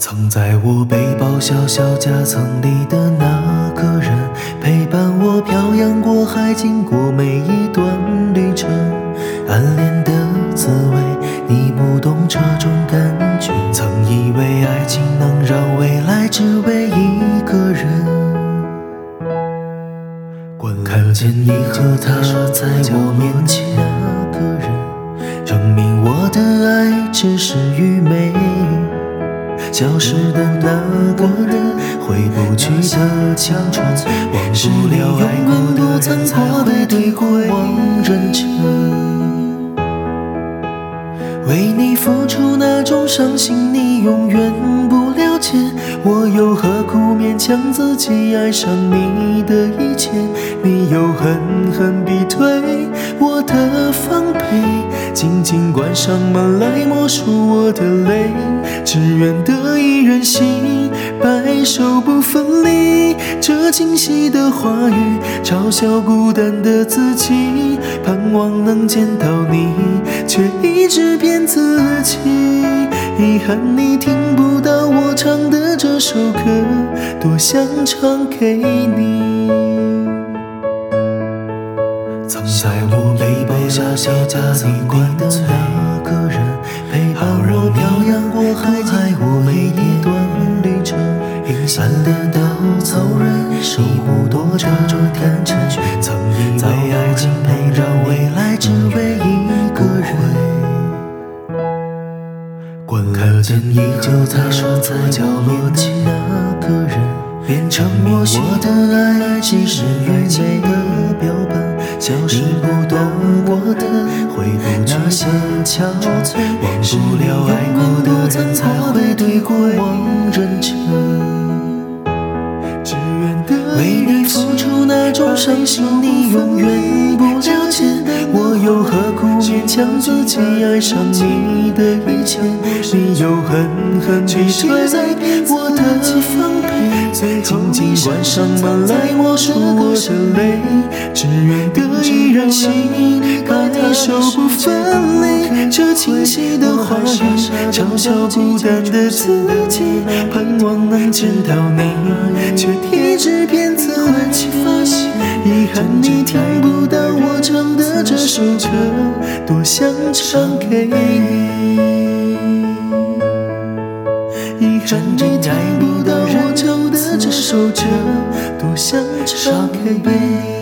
藏在我背包小小夹层里的那个人，陪伴我漂洋过海，经过每一段旅程。暗恋的滋味，你不懂这种感觉。曾以为爱情能让未来只为一个人。看见你和他在我面前，那个人证明我的爱只是愚昧。消失的那个人，回不去的青春，忘不了爱过的人，才会对过往认真。为你付出那种伤心，你永远不了解。我又何苦勉强自己爱上你的一切？你又狠狠逼退我的，紧紧关上门来默数我的泪，只愿得一人心，白首不分离。这清晰的话语，嘲笑孤单的自己，盼望能见到你，却一直骗自己。遗憾你听不到我唱的这首歌，多想唱给你。藏在我背包下小夹里的那个人，陪伴我漂洋过海，经过每一段旅程。散的稻草人，守不多这种感觉。曾以为爱情陪着未来只为一个人。依旧在在角落的那个人，变成我的爱情是爱情的标本，消失不懂我的，回不去些憔悴，忘不了爱过的人，才会对过往认真。只愿得为你付出那种伤心，你永远不了解。我又何苦勉强自己爱上你的一切？你又狠狠逼退的防备，紧紧关上门来默数我的泪，只愿得一人心，白首不分离。这清晰的话语，嘲笑孤单的自己，盼望能见到你，却一直骗自己。遗憾你听不到我唱的这首歌，多想唱给你。遗憾你听不到我唱的这首歌，多想唱给你。